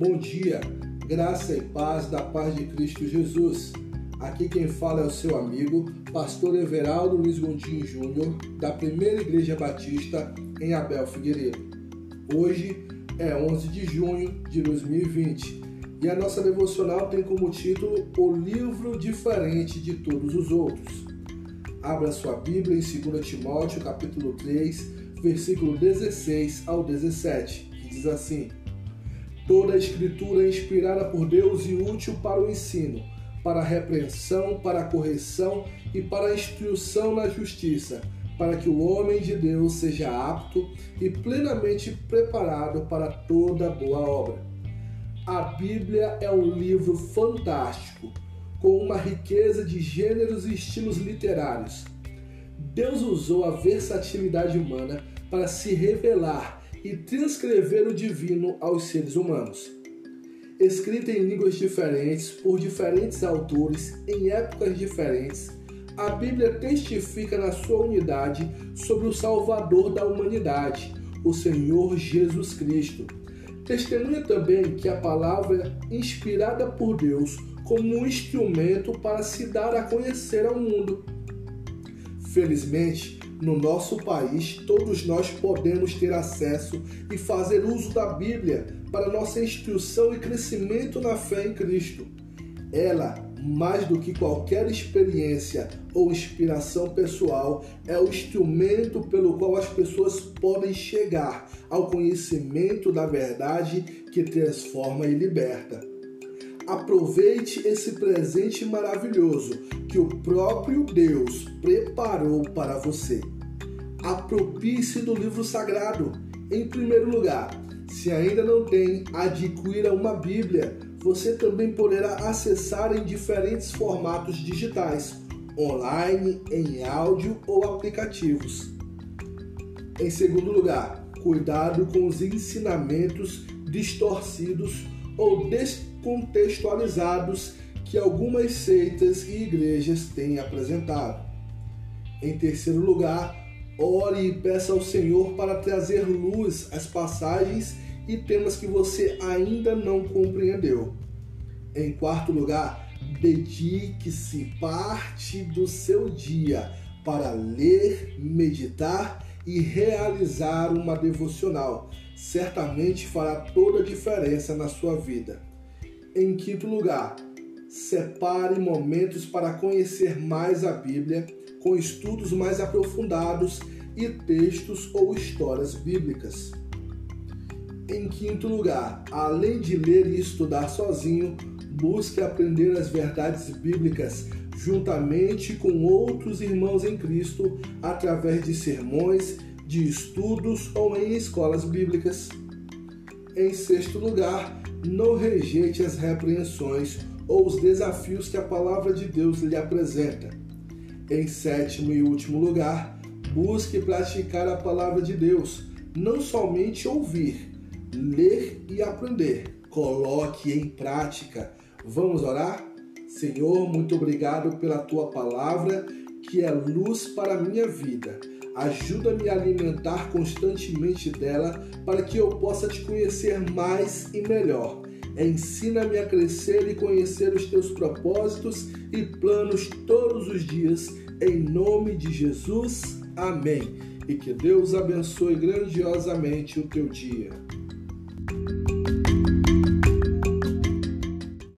Bom dia, graça e paz da paz de Cristo Jesus. Aqui quem fala é o seu amigo, pastor Everaldo Luiz Gondim Júnior, da Primeira Igreja Batista em Abel Figueiredo. Hoje é 11 de junho de 2020 e a nossa devocional tem como título O Livro Diferente de Todos os Outros. Abra sua Bíblia em 2 Timóteo, capítulo 3, versículo 16 ao 17, que diz assim: Toda a Escritura é inspirada por Deus e útil para o ensino, para a repreensão, para a correção e para a instrução na justiça, para que o homem de Deus seja apto e plenamente preparado para toda boa obra. A Bíblia é um livro fantástico, com uma riqueza de gêneros e estilos literários. Deus usou a versatilidade humana para se revelar e transcrever o divino aos seres humanos. Escrita em línguas diferentes, por diferentes autores, em épocas diferentes, a Bíblia testifica na sua unidade sobre o Salvador da humanidade, o Senhor Jesus Cristo. Testemunha também que a palavra é inspirada por Deus como um instrumento para se dar a conhecer ao mundo. Felizmente, no nosso país, todos nós podemos ter acesso e fazer uso da Bíblia para nossa instrução e crescimento na fé em Cristo. Ela, mais do que qualquer experiência ou inspiração pessoal, é o instrumento pelo qual as pessoas podem chegar ao conhecimento da verdade que transforma e liberta. Aproveite esse presente maravilhoso que o próprio Deus preparou para você. Apropie-se do livro sagrado. Em primeiro lugar, se ainda não tem, adquira uma Bíblia. Você também poderá acessar em diferentes formatos digitais, online, em áudio ou aplicativos. Em segundo lugar, cuidado com os ensinamentos distorcidos ou descontextualizados que algumas seitas e igrejas têm apresentado. Em terceiro lugar, ore e peça ao Senhor para trazer luz às passagens e temas que você ainda não compreendeu. Em quarto lugar, dedique-se parte do seu dia para ler, meditar e realizar uma devocional. Certamente fará toda a diferença na sua vida. Em quinto lugar, separe momentos para conhecer mais a Bíblia, com estudos mais aprofundados e textos ou histórias bíblicas. Em quinto lugar, além de ler e estudar sozinho, busque aprender as verdades bíblicas juntamente com outros irmãos em Cristo através de sermões, de estudos ou em escolas bíblicas. Em sexto lugar, não rejeite as repreensões ou os desafios que a palavra de Deus lhe apresenta. Em sétimo e último lugar, busque praticar a palavra de Deus, não somente ouvir, ler e aprender. Coloque em prática. Vamos orar? Senhor, muito obrigado pela tua palavra, que é luz para a minha vida. Ajuda-me a alimentar constantemente dela para que eu possa te conhecer mais e melhor. Ensina-me a crescer e conhecer os teus propósitos e planos todos os dias, em nome de Jesus. Amém. E que Deus abençoe grandiosamente o teu dia.